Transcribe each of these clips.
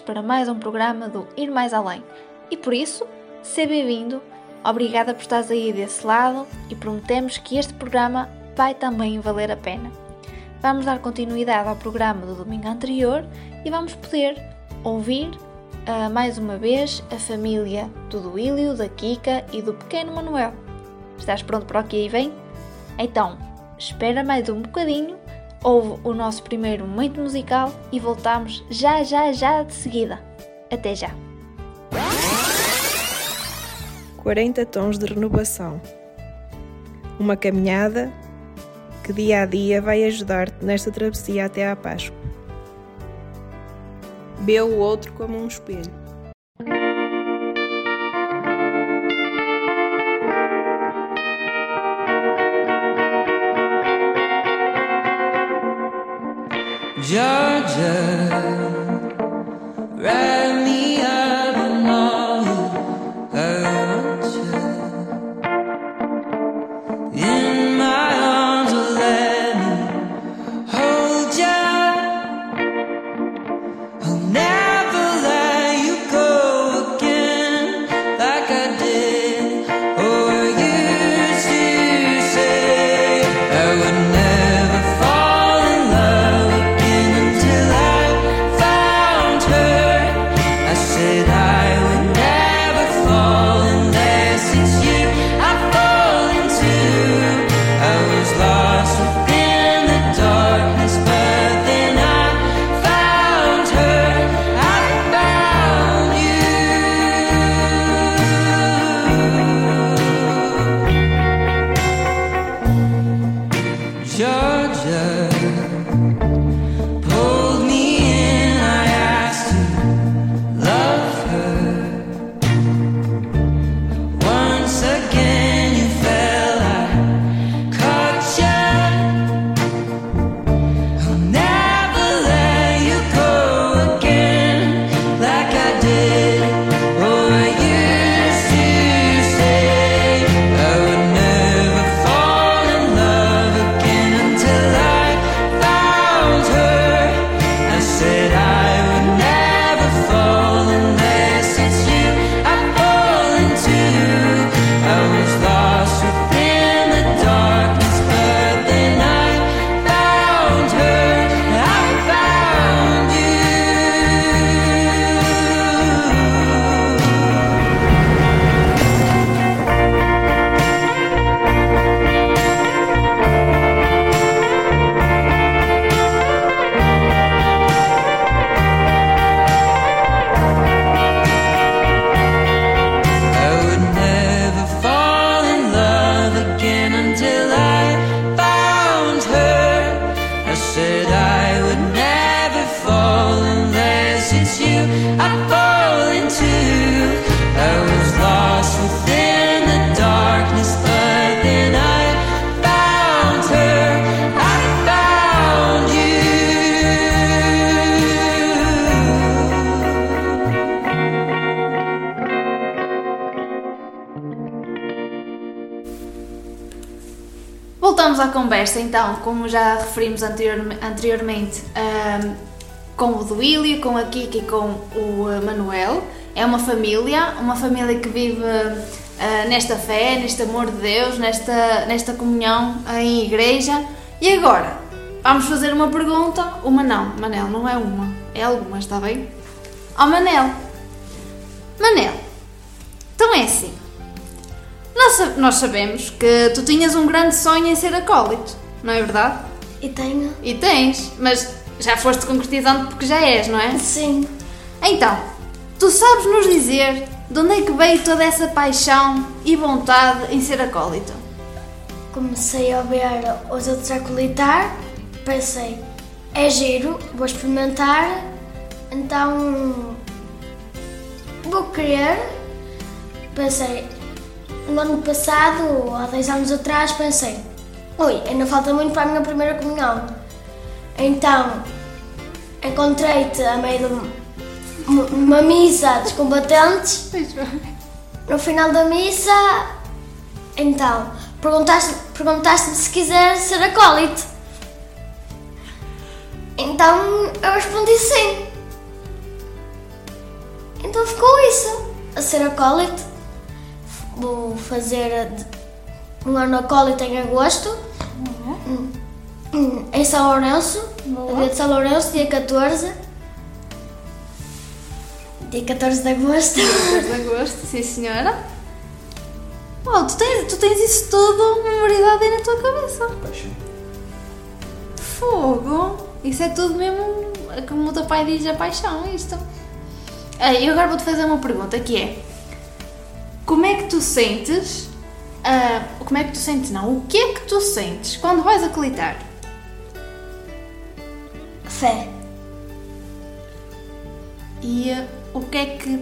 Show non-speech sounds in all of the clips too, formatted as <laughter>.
para mais um programa do Ir Mais Além e por isso, seja bem-vindo, obrigada por estares aí desse lado e prometemos que este programa vai também valer a pena. Vamos dar continuidade ao programa do domingo anterior e vamos poder ouvir uh, mais uma vez a família do Duílio, da Kika e do pequeno Manuel. Estás pronto para o que aí vem? Então, espera mais um bocadinho, ouve o nosso primeiro momento musical e voltamos já, já, já de seguida. Até já! 40 tons de renovação. Uma caminhada que dia a dia vai ajudar-te nesta travessia até à Páscoa. Vê o outro como um espelho. Georgia, Georgia Voltamos à conversa então, como já referimos anterior- anteriormente, ahm, com o Duílio, com a Kika e com o ah, Manuel. É uma família, uma família que vive ah, nesta fé, neste amor de Deus, nesta, nesta comunhão em igreja. E agora, vamos fazer uma pergunta. Uma não, Manel, não é uma, é algumas, está bem? Ó Manel, Manel, então é assim. Nós, nós sabemos que tu tinhas um grande sonho em ser acólito, não é verdade? E tenho? E tens, mas já foste concretizando porque já és, não é? Sim. Então, tu sabes nos dizer de onde é que veio toda essa paixão e vontade em ser acólito? Comecei a ver os outros a colitar, pensei, é giro, vou experimentar, então vou querer. Pensei, no ano passado, ou há dois anos atrás, pensei, ui, ainda falta muito para a minha primeira comunhão. Então, encontrei-te a meio de um- uma missa dos combatentes. No final da missa, então, perguntaste- perguntaste-me se quiser ser acólito. Então eu respondi sim. Então ficou isso. A ser acólito. Vou fazer um ano acólito em agosto. Hum, Em São Lourenço. Boa. Dia de São Lourenço, dia 14. Dia 14 de agosto. 14 de agosto, sim senhora. Oh, tu tens, tu tens isso tudo memorizado aí na tua cabeça. Fogo! Isso é tudo mesmo, como o teu pai diz, a paixão, isto. Ah, E agora vou-te fazer uma pergunta que é Como é que tu sentes ah, Como é que tu sentes não? O que é que tu sentes quando vais acolitar? Fé. E ah, o que é que,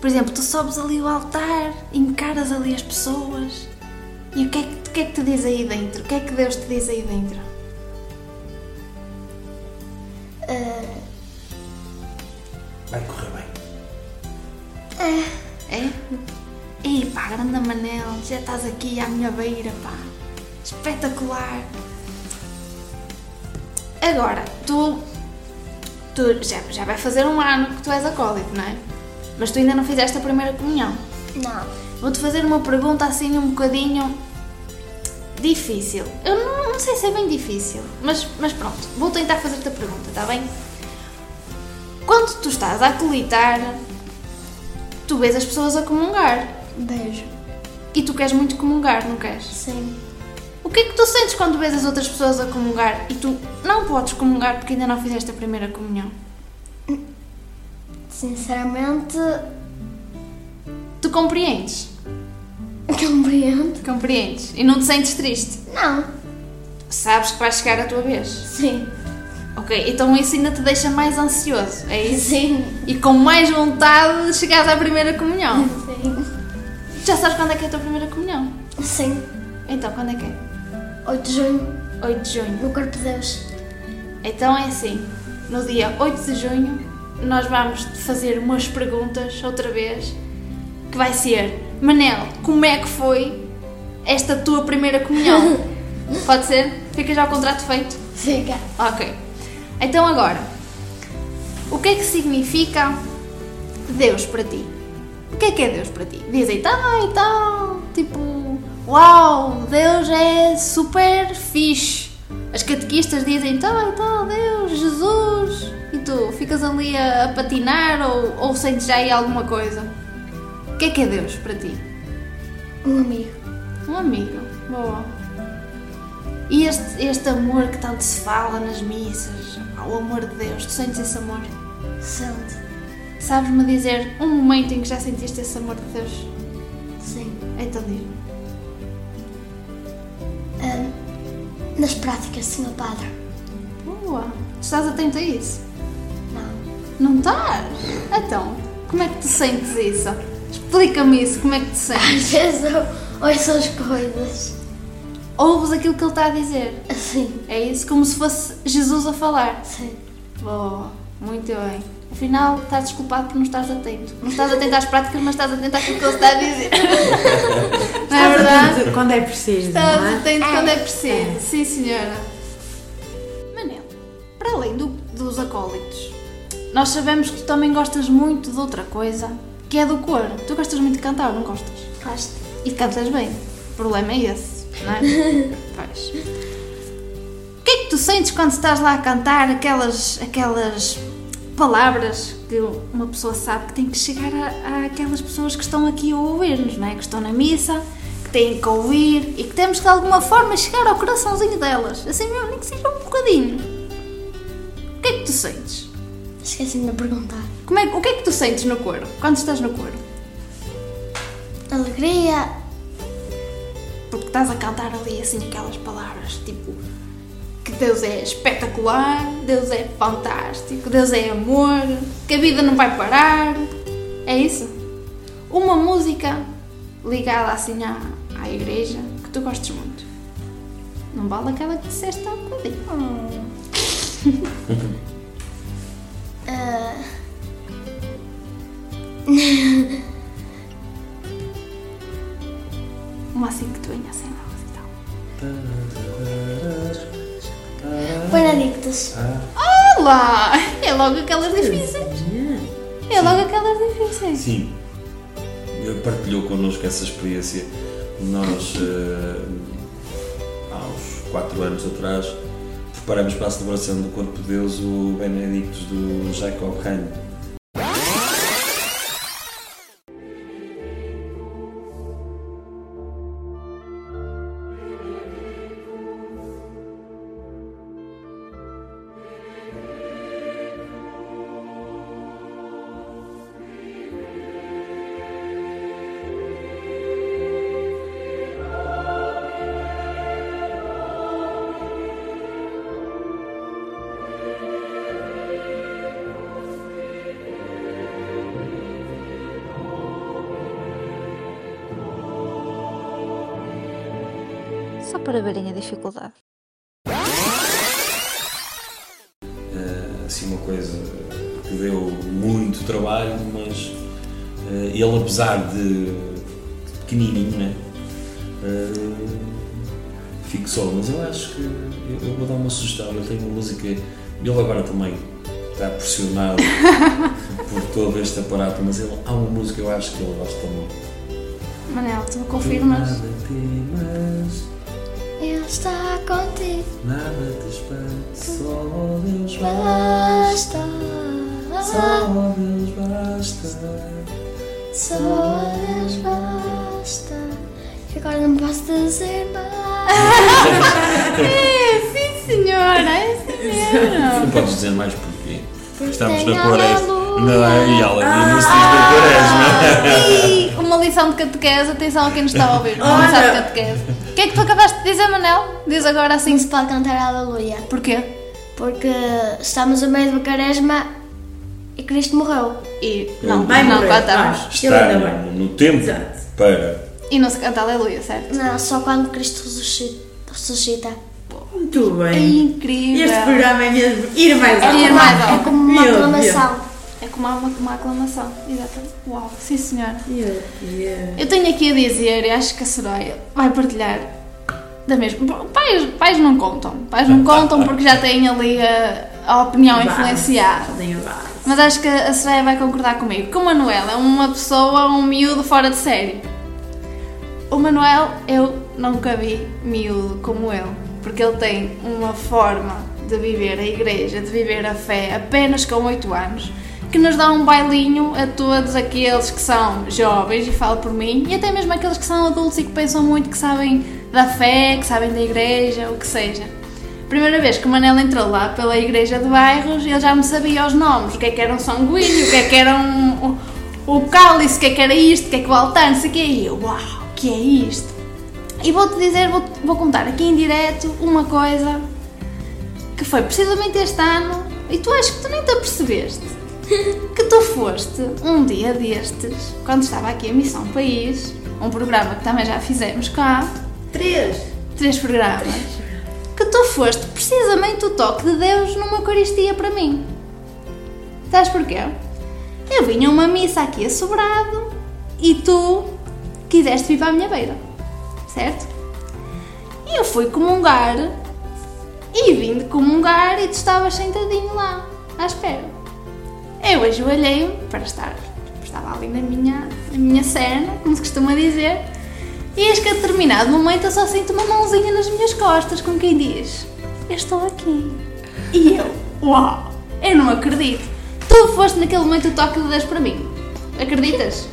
por exemplo, tu sobes ali o altar, encaras ali as pessoas e o que é que, o que, é que te diz aí dentro? O que é que Deus te diz aí dentro? Vai correr bem. É? Ei pá, grande Manel, já estás aqui à minha beira, pá. Espetacular. Agora, tu, tu já, já vai fazer um ano que tu és acólito, não é? Mas tu ainda não fizeste a primeira comunhão. Não. Vou-te fazer uma pergunta assim um bocadinho difícil. Eu não, não sei se é bem difícil, mas, mas pronto, vou tentar fazer-te a pergunta, está bem? Quando tu estás a acolitar, tu vês as pessoas a comungar Beijo. e tu queres muito comungar, não queres? Sim. O que é que tu sentes quando vês as outras pessoas a comungar e tu não podes comungar porque ainda não fizeste a primeira comunhão? Sinceramente, Tu compreendes? <laughs> compreendo. Compreendes? E não te sentes triste? Não. Sabes que vai chegar a tua vez? Sim. Ok, então isso ainda te deixa mais ansioso, é isso? Sim. E com mais vontade de chegares à primeira comunhão. Sim. Já sabes quando é que é a tua primeira comunhão? Sim. Então, quando é que é? 8 de junho, 8 de junho. no Corpo de Deus. Então é assim, no dia 8 de junho, nós vamos fazer umas perguntas outra vez, que vai ser, Manel, como é que foi esta tua primeira comunhão? <laughs> Pode ser? Fica já o contrato feito? Fica. Ok. Então agora, o que é que significa Deus para ti? O que é que é Deus para ti? Diz aí, tá e tal, tipo, uau, Deus é super fixe. As catequistas dizem, tá e tal, Deus, Jesus. E tu ficas ali a, a patinar ou, ou sentes já aí alguma coisa? O que é que é Deus para ti? Um amigo. Um amigo. Boa. E este, este amor que tanto se fala nas missas, o amor de Deus, tu sentes esse amor? Santo. Sabes-me dizer um momento em que já sentiste esse amor de Deus? Sim. Então diz Ahm, nas práticas, Senhor Padre. Boa. Estás atento a isso? Não. Não estás? Então, como é que tu sentes isso? Explica-me isso, como é que te sentes? Às vezes eu ouço as coisas. Ouves aquilo que ele está a dizer? Assim. É isso? Como se fosse Jesus a falar? Sim. Boa, muito bem. Afinal, estás desculpado por não estás atento. Não estás atento às práticas, mas estás atento àquilo que ele está a dizer. Não é verdade? Quando é preciso, Estás não é? atento quando é preciso. Sim, senhora. Manel, para além do- dos acólitos, nós sabemos que tu também gostas muito de outra coisa, que é do cor. Tu gostas muito de cantar, não gostas? Gosto. E cantas bem. O problema é esse, não é? <laughs> pois. O que é que tu sentes quando estás lá a cantar aquelas, aquelas palavras que uma pessoa sabe que tem que chegar a- àquelas pessoas que estão aqui a ouvir-nos, não é? Que estão na missa, que têm que ouvir e que temos que de alguma forma chegar ao coraçãozinho delas. Assim mesmo, nem que seja um bocadinho. O que é que tu sentes? Esqueci-me de perguntar. Como é, o que é que tu sentes no coro? Quando estás no coro? Alegria. Porque estás a cantar ali assim aquelas palavras, tipo que Deus é espetacular, Deus é fantástico, Deus é amor, que a vida não vai parar. É isso? Uma música ligada assim à, à igreja que tu gostes muito. Não vale aquela que disseste há bocadinho. <laughs> ah, <laughs> Uma assim que tu venha sem voz e tal. Benedictus. Ah, lá! É logo aquelas difíceis. É logo aquelas difíceis. Sim. Partilhou connosco essa experiência. Nós, eh, há uns 4 anos atrás, preparamos para a celebração do Corpo de Deus o Benedictus do Jacob Hein. Dificuldade. Eh, assim uma coisa que deu muito trabalho, mas eh, ele apesar de pequenininho, né? eh, fixou, mas eu acho que eu, vou dar uma sugestão, eu tenho uma música, ele agora também está pressionado <laughs> por todo este aparato, mas ele, há uma música que eu acho que ele gosta muito. Manel, tu confirmas? Está contigo. nada te espante, só Deus basta, Basta. só Deus basta. Só Deus basta. Que agora não posso dizer mais. É, <laughs> sim senhora, é sim senhora. Não podes dizer mais porquê. Porque Estamos na quaresma. Não é? E aleluia não se diz quaresma. E uma lição de catequese, atenção a quem nos está a ouvir. Uma lição de catequese. O que é que tu acabaste de dizer, Manel? Diz agora assim. Não se pode cantar aleluia. Porquê? Porque estamos no meio do quaresma e Cristo morreu. E não, Vai não morrer, cantamos. vai. Está no, no tempo Exato. para. E não se canta aleluia, certo? Não, só quando Cristo ressuscita. ressuscita. Muito É bem. incrível. Este programa é mesmo ir mais É alto. ir mais alto. É como uma Meu aclamação. É como uma, uma aclamação. Exatamente. Uau, sim senhora. Deus. Eu tenho aqui a dizer, e acho que a Soraya vai partilhar da mesma. Pais, pais não contam. Pais não contam porque já têm ali a, a opinião influenciada. Mas acho que a Soraya vai concordar comigo. Que o Manuel é uma pessoa, um miúdo fora de série. O Manuel, eu nunca vi miúdo como ele. Porque ele tem uma forma de viver a igreja, de viver a fé, apenas com 8 anos, que nos dá um bailinho a todos aqueles que são jovens, e falo por mim, e até mesmo aqueles que são adultos e que pensam muito, que sabem da fé, que sabem da igreja, o que seja. Primeira vez que o Manel entrou lá pela igreja de bairros, ele já me sabia os nomes, o que é que era um sanguíneo, o que é que era um, o, o cálice, o que é que era isto, o que é que o altar, não sei o que, e eu, uau, o que é isto? E vou-te dizer, vou, vou contar aqui em direto uma coisa que foi precisamente este ano, e tu acho que tu nem te apercebeste, <laughs> que tu foste um dia destes, quando estava aqui a Missão País, um programa que também já fizemos cá, Três. três programas, que tu foste precisamente o toque de Deus numa Eucaristia para mim. Sabes porquê? Eu vinha a uma missa aqui a sobrado e tu quiseste vir para a minha beira, certo? E eu fui comungar e vim de comungar e tu estavas sentadinho lá, à espera. Eu ajoelhei-me para estar, estava ali na minha, na minha cena, como se costuma dizer, e eis que a determinado momento eu só sinto uma mãozinha nas minhas costas, com quem diz: Eu estou aqui. E eu, uau, eu não acredito. Tu foste naquele momento o toque de Deus para mim. Acreditas?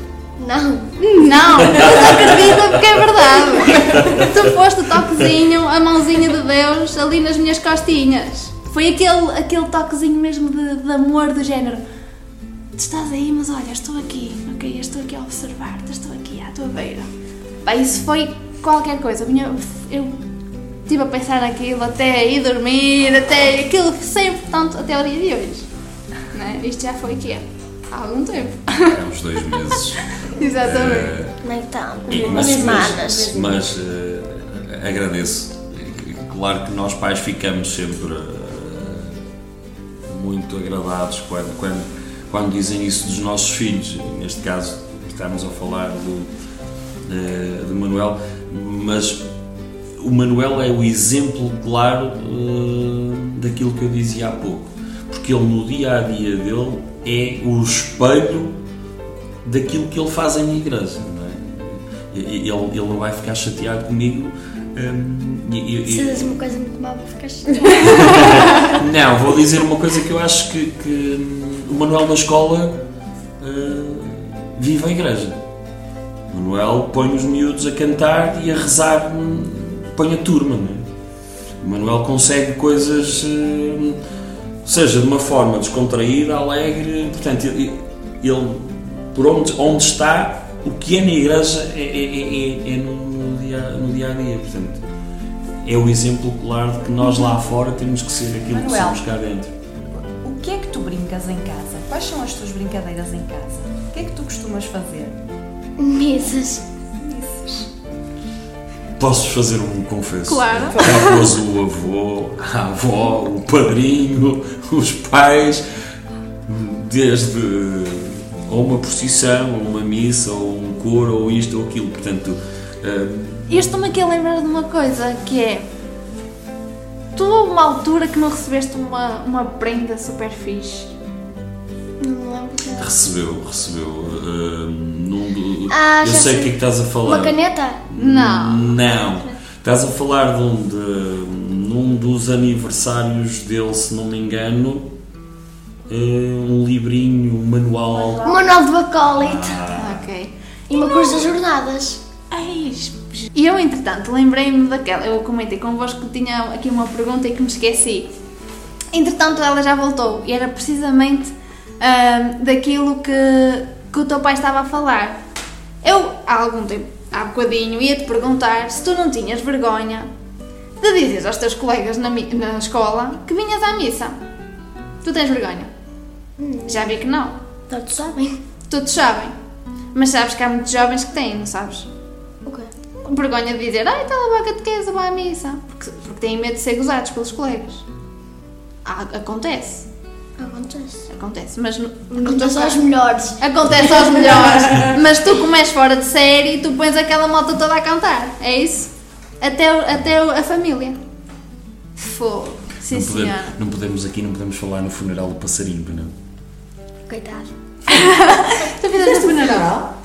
Não. Não, mas acredita porque é verdade. Tu foste o toquezinho, a mãozinha de Deus ali nas minhas costinhas. Foi aquele, aquele toquezinho mesmo de, de amor do género. Tu estás aí, mas olha, estou aqui, ok? Eu estou aqui a observar-te, estou aqui à tua beira. Pá, isso foi qualquer coisa. Minha- Eu estive a pensar naquilo até ir dormir, até aquilo sempre, tanto até o dia de hoje. Né? Isto já foi o quê? Há algum tempo. Há uns dois meses. <laughs> Exatamente. Nem tanto. E- Umas mas, semanas. mas, mas, eh, agradeço. Claro que nós pais ficamos sempre eh, muito agradados quando, quando, quando dizem isso dos nossos filhos. Neste caso, estamos a falar do, do Manuel, mas o Manuel é o exemplo claro eh, daquilo que eu dizia há pouco. Porque ele no dia a dia dele é o espelho daquilo que ele faz em igreja. Não é? Ele, ele não vai ficar chateado comigo. hum, e- e- e- Se dizes uma coisa muito má, vou ficar <laughs> chateada. não, vou dizer uma coisa que eu acho que, que, o Manuel na escola hum, vive a igreja. O Manuel põe os miúdos a cantar e a rezar, põe a turma. Não é? O Manuel consegue coisas, hum, seja de uma forma descontraída, alegre, portanto, ele, ele, por onde, onde está, o que é na igreja é, é- é- é- é no, dia, no dia a dia. Portanto, é o exemplo claro de que nós lá fora temos que ser aquilo que Manuel. somos cá dentro. O que é que tu brincas em casa? Quais são as tuas brincadeiras em casa? O que é que tu costumas fazer? Mesas. Posso fazer um confesso? Claro. Pôs o avô, a avó, o padrinho, os pais, desde ou uma procissão, ou uma missa, ou um coro, ou isto ou aquilo. Portanto, hum, E estou-me aqui a lembrar de uma coisa que é. Tu uma altura que não recebeste uma, uma prenda super fixe. Não lembro recebeu, recebeu. hum, num do- Ah, eu sei o que é que estás a falar. Uma caneta? Não. Não. Estás a falar de um, de, num dos aniversários dele, se não me engano, eh, um livrinho, um manual. O manual do acólito. Ok. E uma cruz das jornadas. Ai, e eu, entretanto, lembrei-me daquela. Eu comentei convosco que tinha aqui uma pergunta e que me esqueci. Entretanto, ela já voltou e era precisamente ahm, daquilo que, que o teu pai estava a falar. Eu, há algum tempo, há bocadinho, ia-te perguntar se tu não tinhas vergonha de dizer aos teus colegas na, na escola que vinhas à missa. Tu tens vergonha? Já vi que não. Todos sabem. Todos sabem. Mas sabes que há muitos jovens que têm, não sabes? Vergonha de dizer ai, está lá a catequesa, vai à missa, porque, porque têm medo de ser gozados pelos colegas. Ah, acontece, Acontece. acontece, mas no, no teu Acontece aos caso- melhores. acontece aos <laughs> melhores, mas tu comes fora de série e tu pões aquela moto toda a cantar, é isso? Até, até a família. Fogo, sim não, podemos, senhora. não podemos aqui, não podemos falar no funeral do passarinho, pois não. Coitado. <laughs> Tu fizeste o funeral?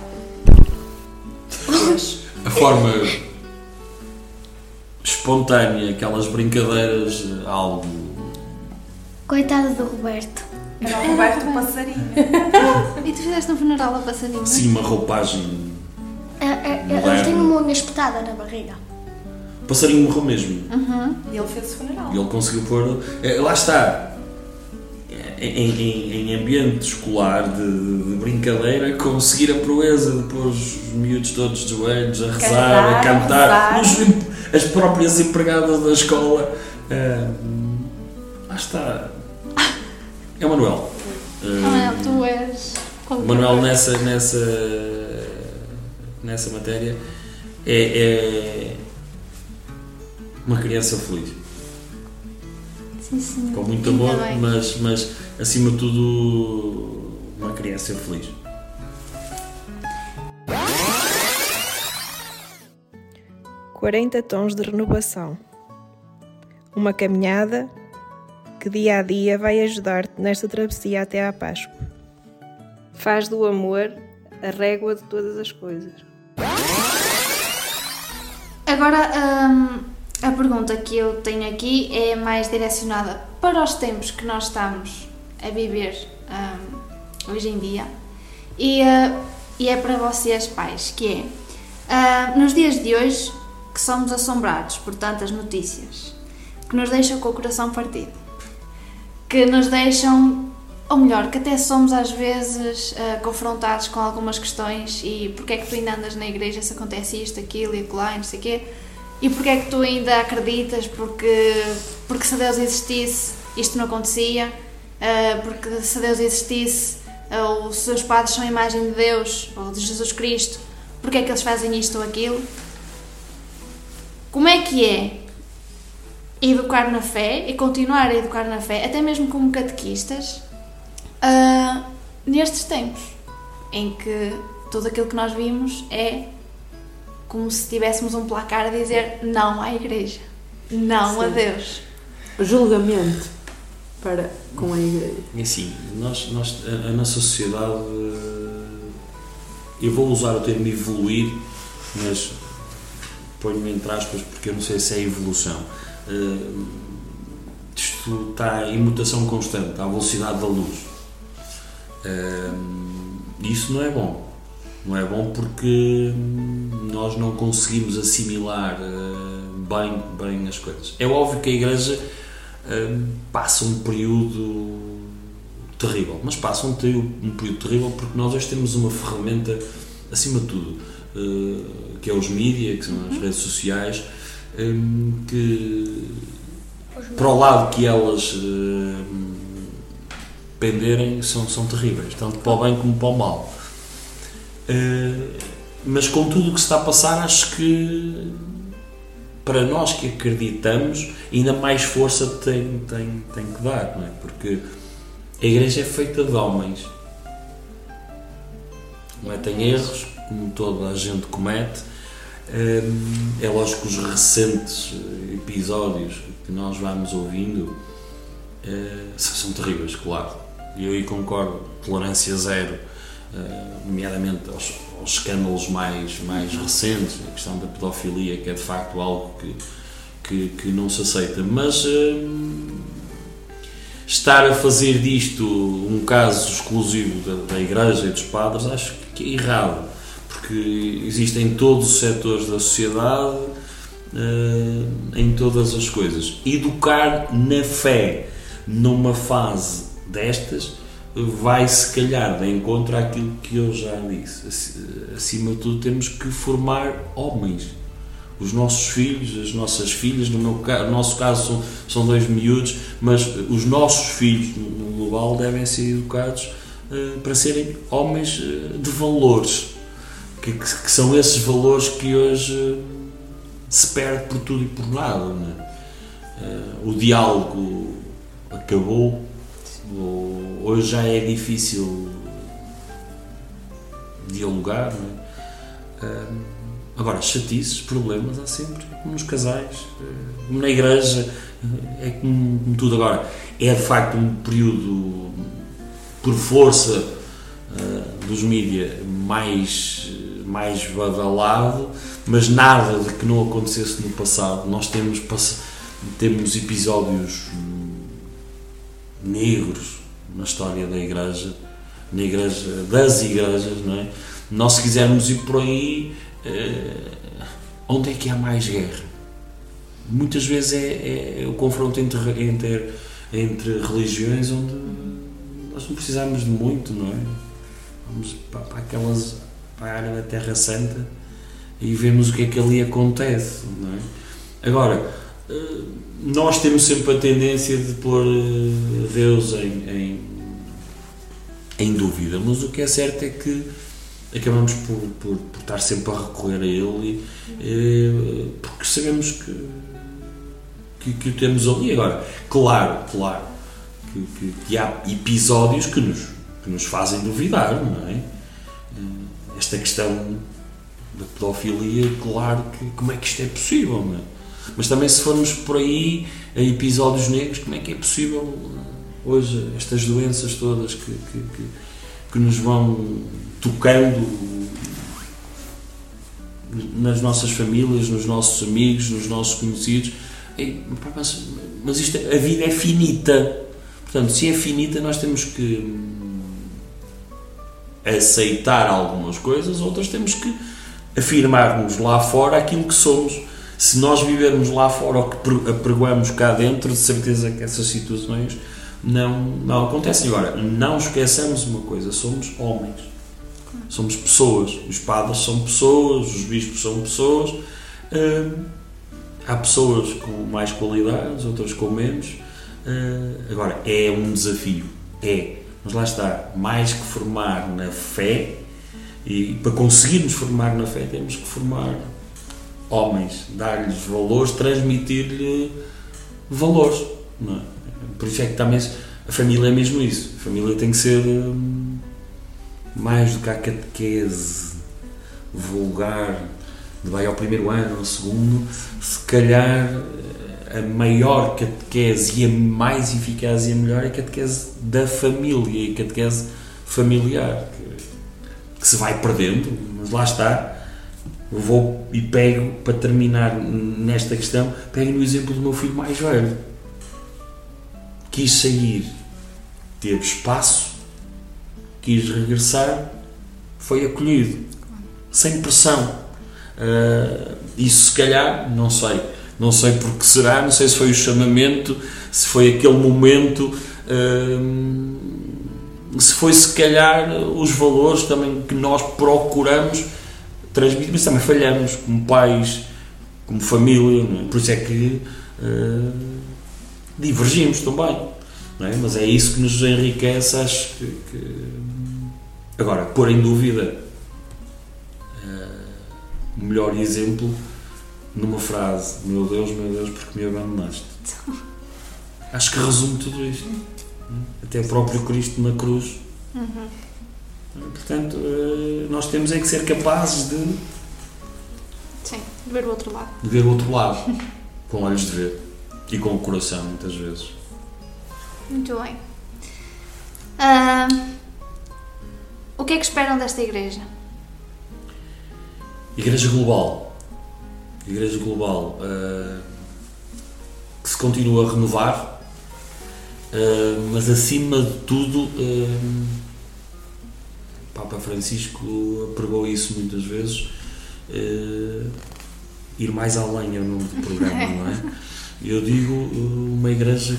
A forma espontânea, aquelas brincadeiras, algo. Coitado do Roberto. Era o Roberto Passarinho. E tu fizeste um funeral a passarinho? Assim, uma roupagem. É, é, é, ele tem uma unha espetada na barriga. O passarinho morreu mesmo. E ele fez o funeral. E ele conseguiu pôr. eh, Lá está. Em, em- em ambiente escolar de, de brincadeira, conseguir a proeza de pôr os miúdos todos de joelhos a rezar, a Cantar, os as próprias empregadas da escola. eh, lá está. É o Manuel. Eh, Ah, tu és. o Manuel nessa, nessa, nessa matéria é, é uma criança feliz. Sim, sim. Com muito amor, mas, mas acima de tudo uma criança feliz. Quarenta tons de renovação. Uma caminhada que dia a dia vai ajudar-te nesta travessia até à Páscoa. Faz do amor a régua de todas as coisas. Agora, hum, a pergunta que eu tenho aqui é mais direcionada para os tempos que nós estamos a viver hum, hoje em dia. E, uh, e é para vocês, pais, que é ah, nos dias de hoje que somos assombrados por tantas notícias que nos deixam com o coração partido, que nos deixam ou melhor, que até somos às vezes ah, confrontados com algumas questões e porque é que tu ainda andas na igreja se acontece isto, aquilo e e não sei o quê e porque é que tu ainda acreditas porque, porque se Deus existisse isto não acontecia. ah, porque se Deus existisse ah, ou se os padres são a imagem de Deus ou de Jesus Cristo porque é que eles fazem isto ou aquilo como é que é educar na fé e continuar a educar na fé, até mesmo como catequistas, ah, nestes tempos em que tudo aquilo que nós vimos é como se tivéssemos um placar a dizer não à igreja, não a Sim. Deus. Julgamento. Para com a igreja? É assim, nós, nós, a, a nossa sociedade, eh, eu vou usar o termo evoluir, mas ponho-me entre aspas porque eu não sei se é evolução. Eh, Isto está em mutação constante, à velocidade da luz. Eh, Isso não é bom. Não é bom porque nós não conseguimos assimilar eh, bem, bem as coisas. É óbvio que a Igreja eh, passa um período terrível, mas passa um, um período terrível porque nós hoje temos uma ferramenta, acima de tudo, eh, que é os mídias, que são as redes sociais, eh, que para o lado que elas eh, penderem são, são terríveis, tanto para o bem como para o mal. Eh, mas com tudo o que se está a passar, acho que para nós que acreditamos, ainda mais força tem, tem, tem que dar, não é? Porque a igreja é feita de homens. Cometem erros, como toda a gente comete. Hum, É lógico que os recentes eh, episódios que nós vamos ouvindo eh, são terríveis, claro. E eu aí concordo, tolerância zero, eh, nomeadamente aos, aos escândalos mais, mais recentes, a questão da pedofilia, que é de facto algo que, que, que não se aceita. Mas hum, estar a fazer disto um caso exclusivo da, da Igreja e dos padres, acho que é errado, porque existem todos os setores da sociedade, eh, em todas as coisas. Educar na fé numa fase destas vai se calhar de encontro àquilo que eu já disse. Ac- Acima de tudo temos que formar homens. Os nossos filhos, as nossas filhas, no, meu, no nosso caso são, são dois miúdos, mas os nossos filhos no global devem ser educados eh, para serem homens eh, de valores, que, que- que são esses valores que hoje eh, se perde por tudo e por nada. é? Eh, o diálogo acabou, hoje já é difícil dialogar. Não é? Agora, chatices, problemas há sempre, é como nos casais, eh, como na igreja, é como, tudo. Agora, é de facto um período, por força eh, dos mídias, mais, mais badalado, mas nada de que não acontecesse no passado. Nós temos, temos episódios negros na história da igreja, na igreja, das igrejas, não é? Nós, se quisermos ir por aí, eh, onde é que há mais guerra? Muitas vezes é, é o confronto entre, entre, entre religiões onde nós não precisamos de muito, não é? Vamos para, para aquelas para a área da Terra Santa e vemos o que é que ali acontece, não é? Agora, eh, nós temos sempre a tendência de pôr eh, Deus em, em, em dúvida, mas o que é certo é que acabamos por, por, por estar sempre a recorrer a Ele eh, porque sabemos que, que, que o temos ali. Agora, claro, claro, que, que, que há episódios que nos, que nos fazem duvidar, não é? Eh, Esta questão da pedofilia, claro que como é que isto é possível, não é? Mas também se formos por aí a episódios negros, como é que é possível eh, hoje estas doenças todas que, que, que, que nos vão tocando nas nossas famílias, nos nossos amigos, nos nossos conhecidos. Mas, mas isto, a vida é finita. Portanto, se é finita, nós temos que hum, aceitar algumas coisas, outras temos que afirmar-nos lá fora aquilo que somos. Se nós vivermos lá fora o que pre- apregoamos cá dentro, de certeza que essas situações não, não acontecem. Agora, não esqueçamos uma coisa: somos homens. Somos pessoas. Os padres são pessoas, os bispos são pessoas. Hum, há pessoas com mais qualidades, outras com menos. Hum, agora, é um desafio. É. Mas lá está. Mais que formar na fé, e para conseguirmos formar na fé, temos que formar homens, dar-lhes valores, transmitir-lhe valores. É? Por isso é que também a família é mesmo isso. A família tem que ser hum, mais do que a catequese vulgar de vai ao primeiro ano, ao segundo, se calhar a maior catequese e a mais eficaz e a melhor é a catequese da família, a catequese familiar, que, que se vai perdendo, mas lá está. Vou e pego, para terminar nesta questão, pego no exemplo do meu filho mais velho. Quis sair, teve espaço, quis regressar, foi acolhido, sem pressão. Uh, isso se calhar, não sei, não sei porque será, não sei se foi o chamamento, se foi aquele momento, uh, se foi se calhar os valores também que nós procuramos transmitir, mas também falhamos como pais, como família, é? por isso é que uh, divergimos também. É? Mas é isso que nos enriquece, acho que, que... Agora, pôr em dúvida o melhor exemplo numa frase: Meu Deus, meu Deus, porque me abandonaste. Acho que resume tudo isto. Até o próprio Cristo na cruz. Uhum. Portanto, eh, nós temos é que ser capazes de, Sim, de ver o outro lado. de ver o outro lado, <laughs> com olhos de ver e com o coração, muitas vezes. Muito bem. Ah, o que é que esperam desta igreja? Igreja Global. Igreja Global eh, que se continua a renovar, eh, mas acima de tudo, Papa Francisco pregou isso muitas vezes. eh, ir mais além é o nome do programa, não é? <laughs> Eu digo eh, uma igreja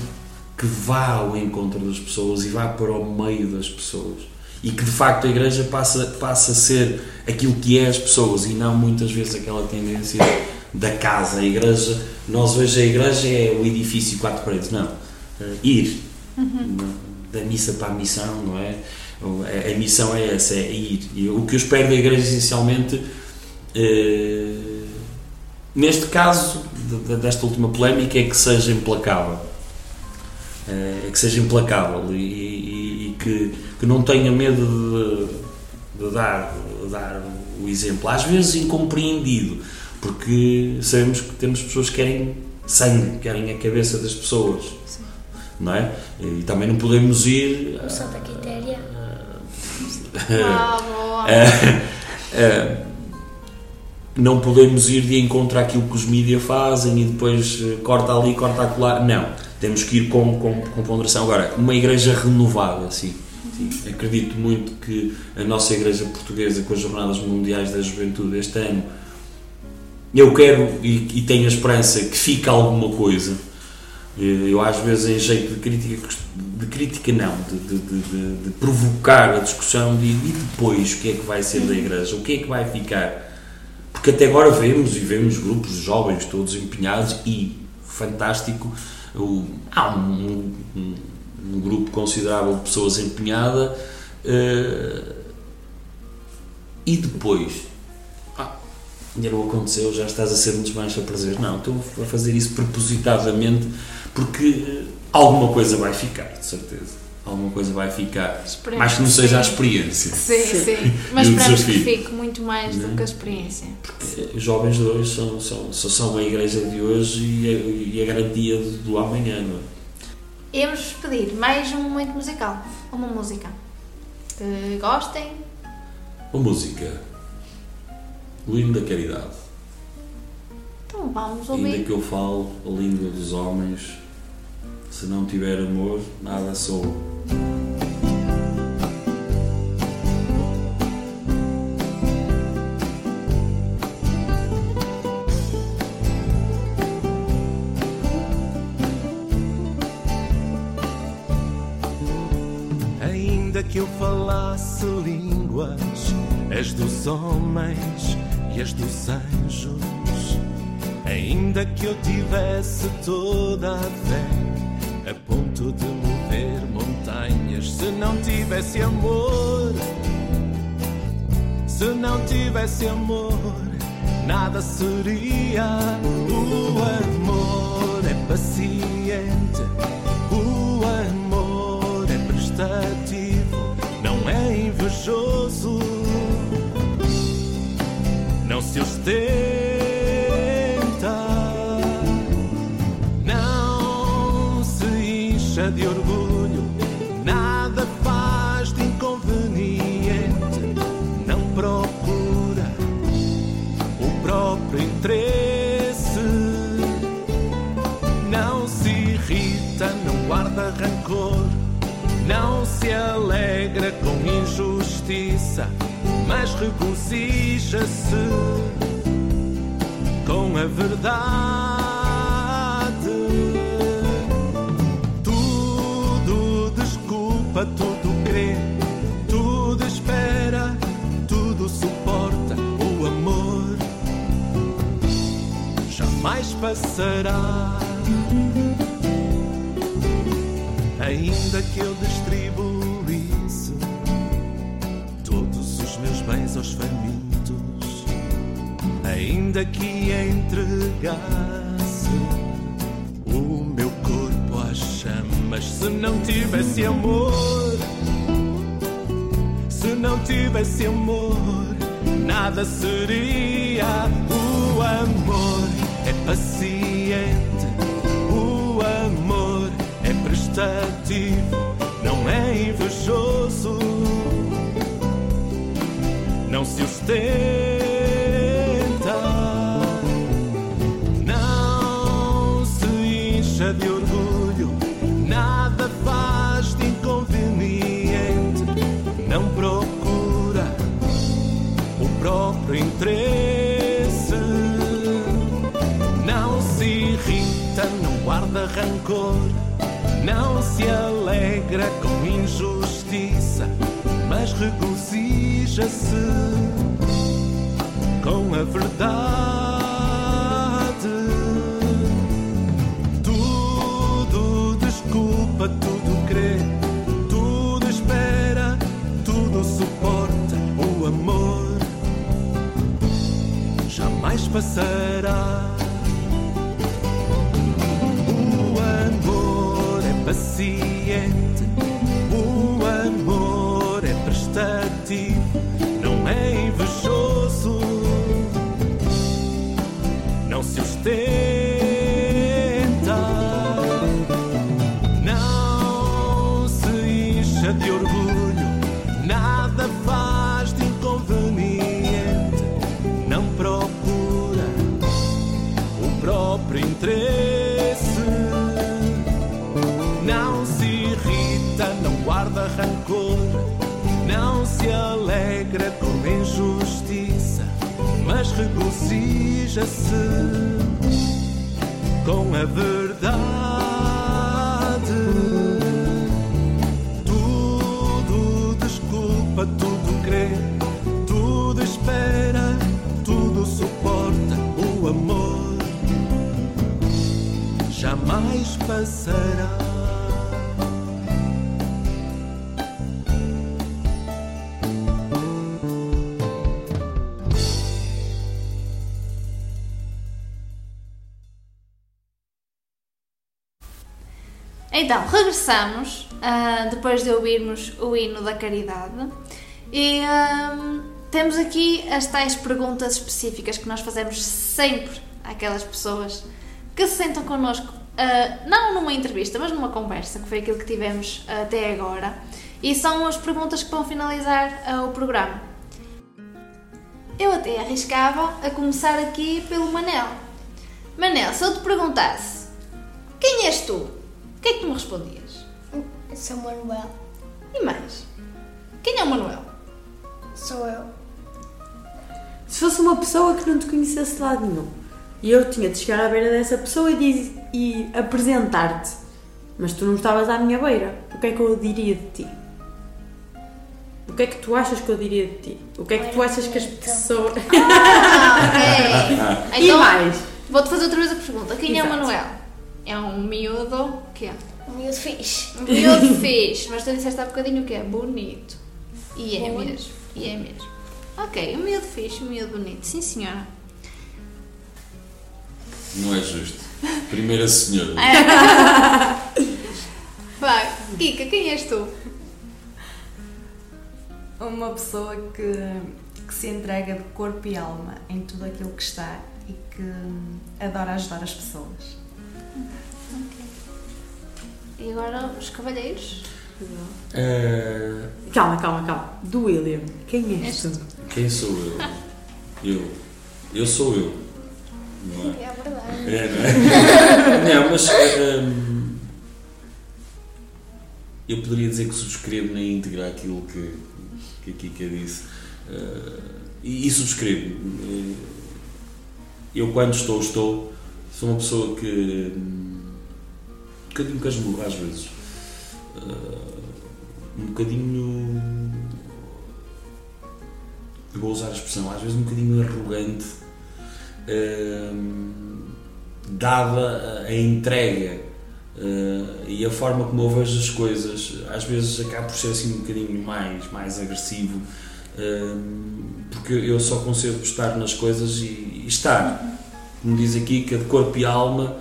que vá ao encontro das pessoas e vá para o meio das pessoas e que de facto a igreja passa, passa a ser aquilo que é as pessoas e não muitas vezes aquela tendência da casa. A igreja, nós hoje a igreja é o edifício quatro paredes, não. Eh, ir da missa para a missão, não é? A, a missão é essa, é ir. E o que eu espero da igreja essencialmente, eh, neste caso, de- de- desta última polémica, é que seja implacável. É que seja implacável e, e- e que, que não tenha medo de, de dar, dar o exemplo. Às vezes incompreendido, porque sabemos que temos pessoas que querem sangue, querem a cabeça das pessoas. Não é? E também não podemos ir. O Santa Quitéria. Ah, boa. Eh, <laughs> não podemos ir de encontro àquilo que os mídias fazem e depois eh, corta ali, corta acolá. Não. Temos que ir com, com, com ponderação. Agora, uma igreja renovada, sim. sim. Acredito muito que a nossa igreja portuguesa, com as Jornadas Mundiais da Juventude este ano, eu quero e, e tenho a esperança que fique alguma coisa. Eu, às vezes, em jeito de crítica, de crítica não, de, de, de- de- provocar a discussão de e depois o que é que vai ser da igreja, o que é que vai ficar. Porque até agora vemos e vemos grupos de jovens todos empenhados e fantástico. o- há um, um- um grupo considerável de pessoas empenhada eh, e depois ainda não aconteceu, já estás a ser um desmancha prazer. Não, estou a fazer isso propositadamente porque eh, alguma coisa vai ficar, de certeza. Alguma coisa vai ficar. Esperemos Mais que não seja a sim. experiência. Sim, sim. <laughs> Mas E o esperamos que fique muito mais do que a experiência. Os jovens de hoje são, são, são- são a igreja de hoje e a, e a garantia do, amanhã, não é? Pedir mais um momento musical. Uma música que gostem. A música. O hino da caridade. Então vamos Ainda ouvir. que eu falo a língua dos homens, se não tiver amor, nada sou. Ainda que eu falasse línguas, as dos homens e as dos anjos. Ainda que eu tivesse toda a fé, ponto de mover montanhas, se não tivesse amor, se não tivesse amor, nada seria. O amor é paciente, o amor é prestativo, não é invejoso, mas regozija-se com a verdade. Tudo desculpa, tudo crê, tudo espera, tudo suporta. O amor jamais passará. Ainda que eu aos famintos, ainda que entregasse o meu corpo às chamas, se não tivesse amor, se não tivesse amor, nada seria. O amor é paciente, o amor é prestativo, não é invejoso não se ostenta, não se incha de orgulho, nada faz de inconveniente, não procura o próprio interesse, não se irrita, não guarda rancor, não se alegra com injustiça mas regozija-se com a verdade. Tudo desculpa, tudo crê, tudo espera, tudo suporta. O amor jamais passará. O amor é paciente, regozija-se com a verdade. Tudo desculpa, tudo crê, tudo espera, tudo suporta. O amor jamais passará. Então, regressamos ah, depois de ouvirmos o hino da caridade e ah, temos aqui as tais perguntas específicas que nós fazemos sempre àquelas pessoas que se sentam connosco, ah, não numa entrevista, mas numa conversa, que foi aquilo que tivemos até agora, e são as perguntas que vão finalizar ah, o programa. Eu até arriscava a começar aqui pelo Manel. Manel, se eu te perguntasse quem és tu? O que é que tu me respondias? Sou Manuel. E mais? Quem é o Manuel? Sou eu. Se fosse uma pessoa que não te conhecesse de lado nenhum e eu tinha de chegar à beira dessa pessoa e, diz- e apresentar-te, mas tu não estavas à minha beira, o que é que eu diria de ti? O que é que tu achas que eu diria de ti? O que é que tu achas que as pessoas. Ah, ok. <laughs> e mais? Vou-te fazer outra vez a pergunta. Quem é o Exato. Manuel? É um miúdo que é? Um miúdo fixe. Um miúdo <laughs> fixe, mas tu disseste há bocadinho o que é? Bonito. E é Bonito. mesmo. E é mesmo. Ok, um miúdo fixe, um miúdo bonito. Sim, senhora. Não é justo. Primeira senhora. <laughs> Vai, Kika, quem és tu? Uma pessoa que, que se entrega de corpo e alma em tudo aquilo que está e que adora ajudar as pessoas. E agora os cavalheiros. Eh, Calma, calma, calma. Do William. Quem és tu? quem sou eu? Eu. Eu sou eu. Não é? É verdade. É, não é? <laughs> não, mas eh, hum, eu poderia dizer que subscrevo na íntegra aquilo que, que a Kika disse. Eh, e, e subscrevo. Eh, Eu quando estou, estou. Sou uma pessoa que. Bocadinho casmurro às vezes. Eh, um bocadinho. Eu vou usar a expressão, às vezes um bocadinho arrogante. hum, dada a entrega eh, e a forma como eu vejo as coisas, às vezes acaba por ser assim um bocadinho mais, mais agressivo, porque eu só concebo estar nas coisas e, e estar, como diz aqui, que é de corpo e alma.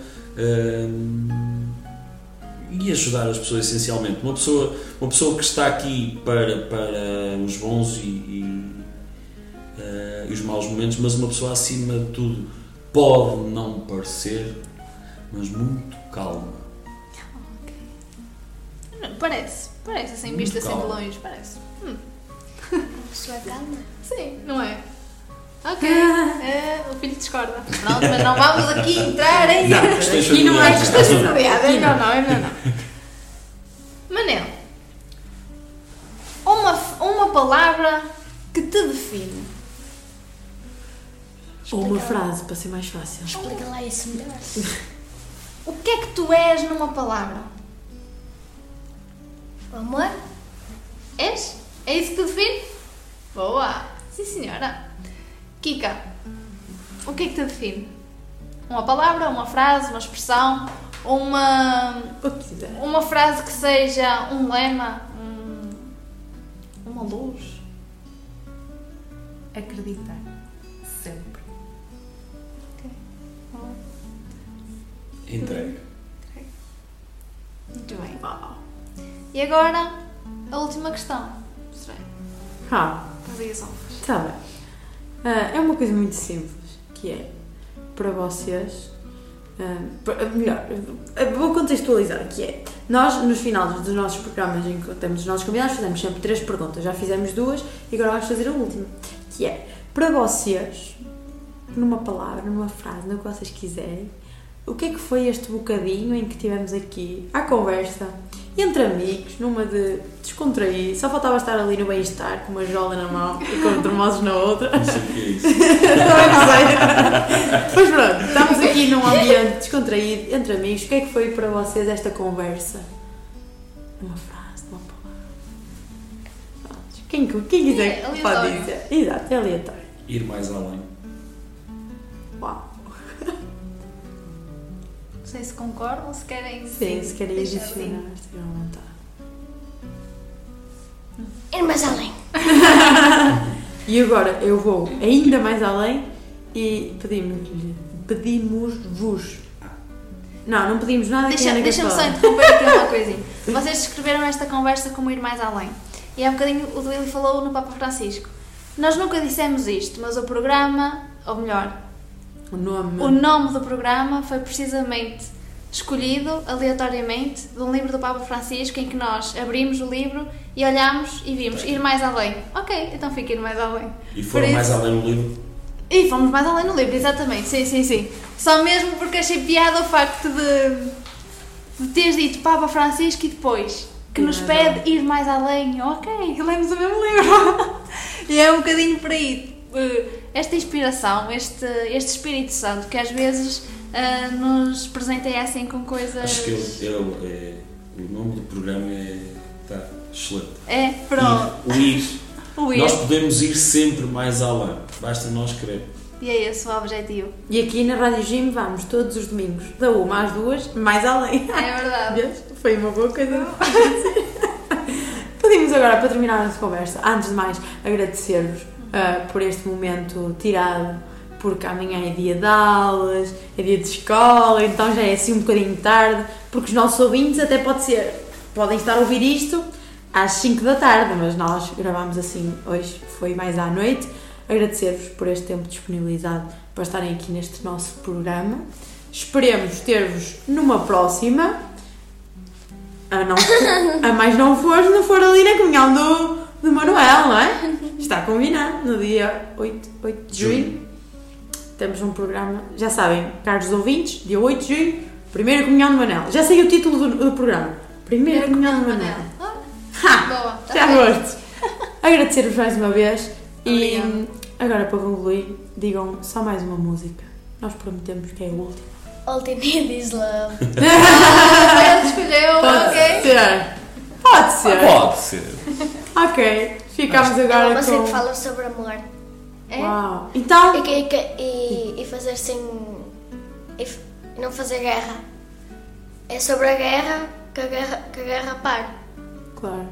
E ajudar as pessoas essencialmente. Uma pessoa, uma pessoa que está aqui para, para os bons e, e, eh, e os maus momentos, mas uma pessoa acima de tudo pode não parecer, mas muito calma. Parece, parece assim, Muito visto assim de longe, parece. Pessoa calma. Sim, não é? Ok, é, o filho discorda. Pronto, mas não vamos aqui entrar em. Não, questões Aqui não há questões Não, familiares. não, não, não, não. Manel, uma, uma palavra que te define. Ou uma frase, para ser mais fácil. Explica lá isso melhor. O que é que tu és numa palavra? O amor? És? É isso que te define? Boa! Sim, senhora. Kika, o que é que te define? Uma palavra, uma frase, uma expressão, uma, O que quiser. uma frase que seja um lema, um- uma luz? Acreditar. Sempre. Entrega. Muito bem. Uau. E agora, a última questão. Será? Ah, Faz aí as honras. está bem. Ah, é uma coisa muito simples, que é, para vocês, ah, para- melhor, ah, vou contextualizar, que é, nós, nos finais dos nossos programas em que temos os nossos convidados, fazemos sempre três perguntas. Já fizemos duas e agora vamos fazer a última, que é, para vocês, numa palavra, numa frase, no que vocês quiserem, o que é que foi este bocadinho em que tivemos aqui à conversa, entre amigos, numa de descontrair, só faltava estar ali no bem-estar com uma jola na mão e com termosos na outra. Não sei o que é isso. Sei. Mas pronto, estamos aqui num ambiente descontraído, entre amigos. O que é que foi para vocês esta conversa? Uma frase, uma palavra. Pronto. Quem, quem quiser É pode dizer. Exato, é aleatório. Ir mais além. Uau. Não sei se concordam, se querem. Sim, se querem deixar adicionar, assim. vontade. Ir mais além. <laughs> E agora eu vou ainda mais além e pedimos-lhe, pedimos-vos. Não, não pedimos nada que Deixa- Deixa-me só interromper aqui uma <laughs> coisinha. Vocês descreveram esta conversa como ir mais além. E há bocadinho o Duílio falou no Papa Francisco. Nós nunca dissemos isto, mas o programa, ou melhor, O nome. o nome do programa foi precisamente escolhido aleatoriamente de um livro do Papa Francisco em que nós abrimos o livro e olhámos e vimos ir mais além. Ok, então fica ir mais além. E foram mais além no livro. E fomos mais além no livro, exatamente, sim, sim, sim. Só mesmo porque achei piada o facto de, de teres dito Papa Francisco e depois que nos pede ir mais além. Ok, lemos o mesmo livro. <laughs> e é um bocadinho por aí. Eh, Esta inspiração, este, este Espírito Santo que às vezes eh, nos presenteia assim com coisas. Acho que ele, é, o nome do programa é. Está excelente. É, pronto. O ir. <laughs> O ir. Nós podemos ir sempre mais além. Basta nós querer. E é esse o objetivo. E aqui na Rádio Gym vamos todos os domingos, da uma às duas, mais além. É verdade. <laughs> Foi uma boa coisa. <laughs> Pedimos agora, para terminar a nossa conversa, antes de mais, agradecer-vos ah, por este momento tirado, porque amanhã é dia de aulas, é dia de escola, então já é assim um bocadinho tarde, porque os nossos ouvintes até pode ser, podem estar a ouvir isto às 5 da tarde, mas nós gravamos assim hoje, foi mais à noite. Agradecer-vos por este tempo disponibilizado para estarem aqui neste nosso programa. Esperemos ter-vos numa próxima A, não, <laughs> a mais não for, não for ali na comunhão do, do Manuel, não é? Está combinado. No dia 8, 8 de junho temos um programa, já sabem, caros ouvintes, dia 8 de junho, primeira comunhão do Manuel. Já sei o título do, do programa. Primeira comunhão do Manuel. Ha! Boa, tá Já gosto. Agradecer-vos mais uma vez e Obrigada. agora para concluir, digam só mais uma música. Nós prometemos que é a última. All you need is love. <laughs> Ele escolheu, ok? ser. Pode ser. Pode ser. Ok. Ficamos agora Uma música com. que fala sobre amor. É? Uau. Então. E, e, e, e fazer sem. E, não fazer guerra. É sobre a guerra que a guerra, que a guerra pare. Claro.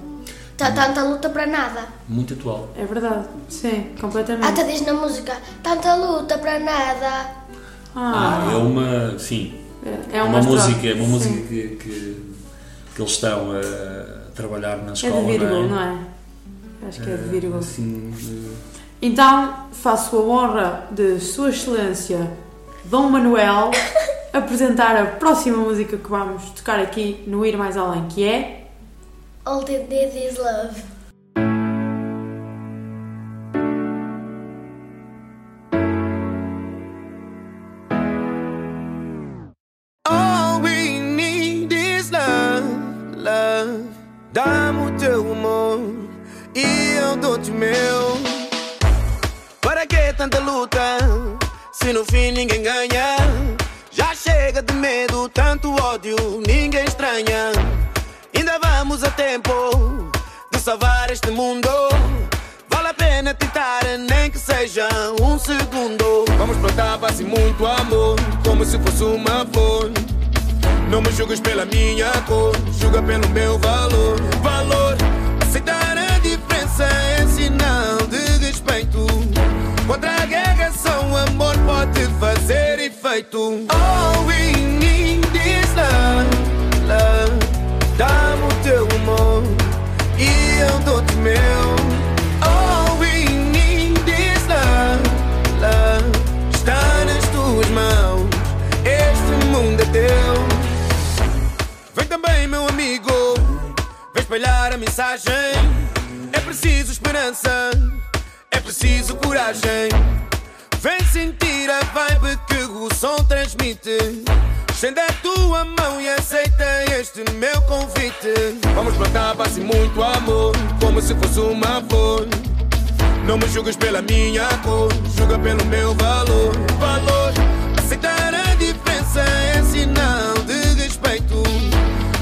Tá tanta luta para nada. Muito atual. É verdade. Sim, completamente. Até diz na música: tanta luta para nada. Ah, é uma. Sim. é uma, estrofe. música, é uma música que, que, que eles estão a trabalhar na É escola. de vírgula, não não é? é? Acho que é de vírgula. Assim, eh, Então, faço a honra de Sua Excelência Dom Manuel <laughs> apresentar a próxima música que vamos tocar aqui no Ir Mais Além, que é. All you need is love. O meu. Para que tanta luta se no fim ninguém ganha? Já chega de medo, tanto ódio, ninguém estranha. Ainda vamos a tempo de salvar este mundo. Vale a pena tentar, nem que seja um segundo. Vamos plantar paz e muito amor, como se fosse uma flor. Não me julgues pela minha cor, julga pelo meu valor. Valor, aceitar a diferença é. Contra a guerra, só o amor pode fazer efeito. All we need is love, love. Dá-me o teu amor e eu dou-te meu. All we need is love, love. Está nas tuas mãos, este mundo é teu. Vem também, meu amigo, vem espalhar a mensagem. É preciso esperança, preciso coragem. Vem sentir a vibe que o som transmite. Estende a tua mão e aceita este meu convite. Vamos plantar paz e muito amor, como se fosse uma flor. Não me julgues pela minha cor, julga pelo meu valor. Valor, aceitar a diferença é sinal de respeito.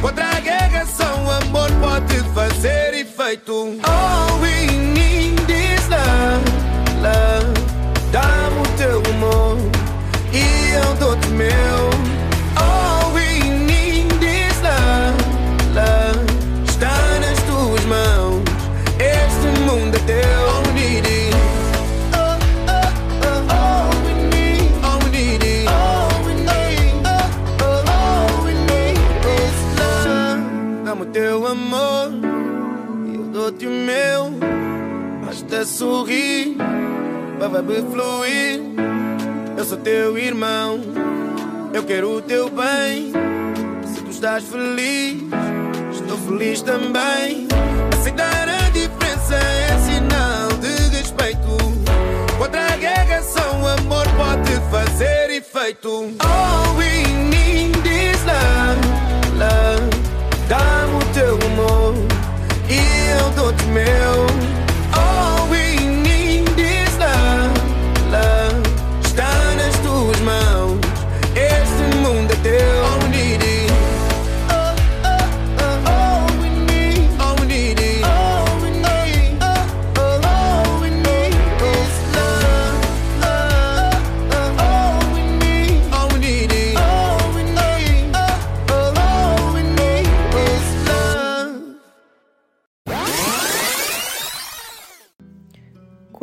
Contra a guerra, só o amor pode fazer efeito. All we need e eu dou-te o meu. All we need is love, love. Está nas tuas mãos, este mundo é teu. All we need is Oh, oh, oh. All we need, all we need is all we need, oh, oh. All we need is love. Dá-me o teu amor e eu dou-te o meu. Basta sorrir, a vibe fluir. Sou teu irmão, eu quero o teu bem. Se tu estás feliz, estou feliz também. Aceitar a diferença é sinal de respeito. Contra a guerra, só o amor pode fazer efeito. All we need is love, love. Dá-me o teu amor e eu dou-te meu.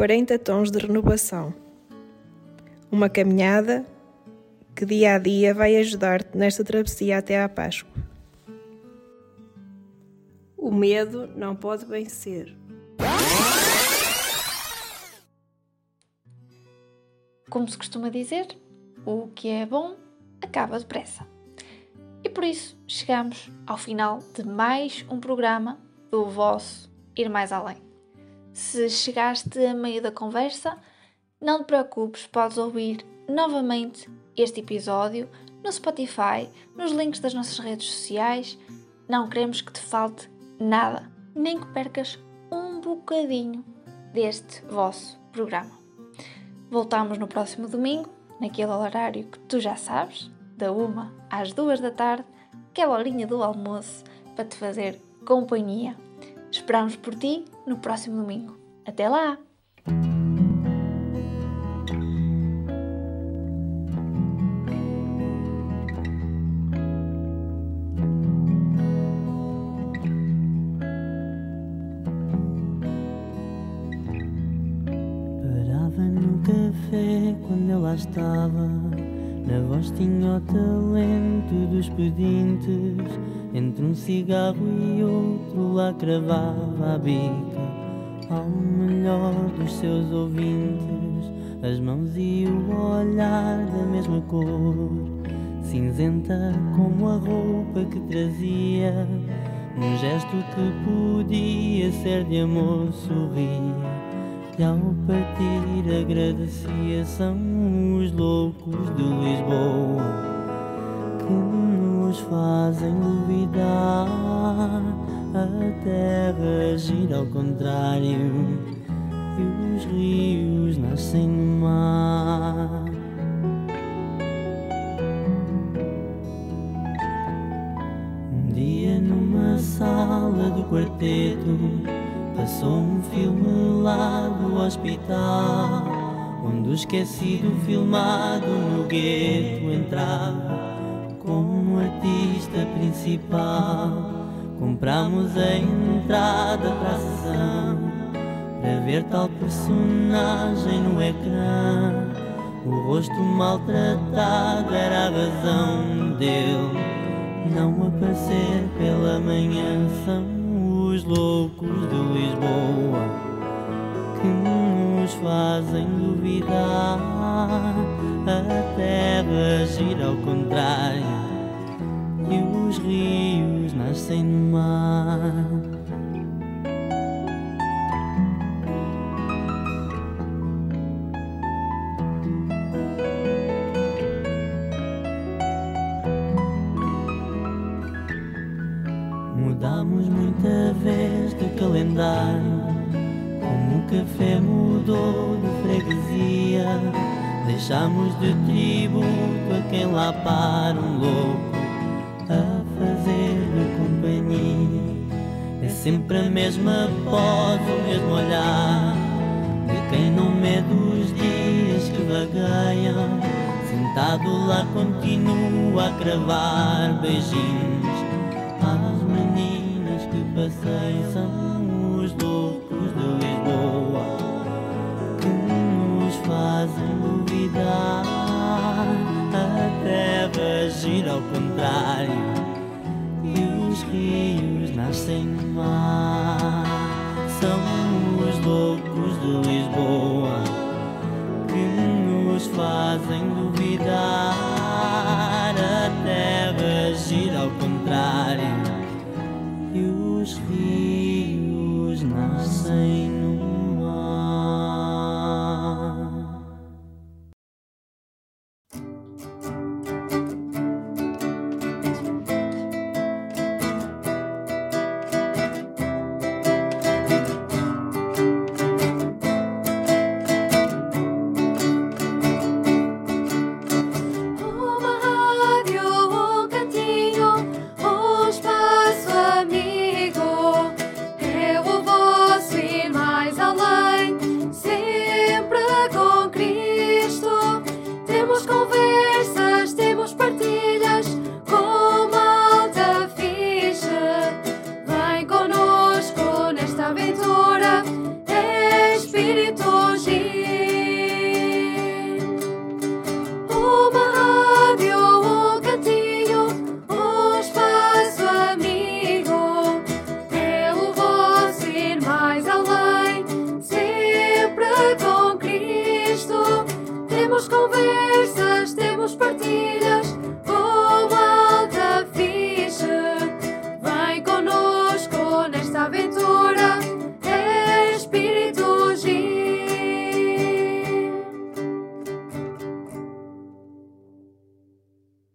40 tons de renovação. Uma caminhada que dia a dia vai ajudar-te nesta travessia até à Páscoa. O medo não pode vencer. Como se costuma dizer, o que é bom acaba depressa. E por isso chegamos ao final de mais um programa do vosso Ir Mais Além. Se chegaste a meio da conversa, não te preocupes, podes ouvir novamente este episódio no Spotify, nos links das nossas redes sociais. Não queremos que te falte nada, nem que percas um bocadinho deste vosso programa. Voltamos no próximo domingo, naquele horário que tu já sabes, da uma às duas da tarde, aquela horinha do almoço para te fazer companhia. Esperamos por ti no próximo domingo. Até lá! Quando eu lá estava. Na voz tinha o talento dos pedintes. Entre um cigarro e lá cravava a bica ao melhor dos seus ouvintes. As mãos e o olhar da mesma cor, cinzenta como a roupa que trazia. Um gesto que podia ser de amor sorria. E ao partir agradecia São os loucos de Lisboa Que nos fazem duvidar A terra gira ao contrário E os rios nascem no mar. Um dia numa sala do quarteto Passou um filme lá do hospital Onde o esquecido filmado no gueto entrava Como artista principal Compramos a entrada para a sessão Para ver tal personagem no ecrã O rosto maltratado era a razão dele Não aparecer pela manhã são os loucos de Lisboa que nos fazem duvidar. A terra gira ao contrário e os rios nascem no mar. Mudamos muita vez de calendário Como o café mudou de freguesia. Deixamos de tributo a quem lá para um louco. A É sempre a mesma pose, o mesmo olhar. De quem não mede os dias que vagueiam Sentado lá continua a cravar beijinhos. As meninas que passei são os loucos de Lisboa que nos fazem duvidar. A terra gira ao contrário rios nascem no mar. São os loucos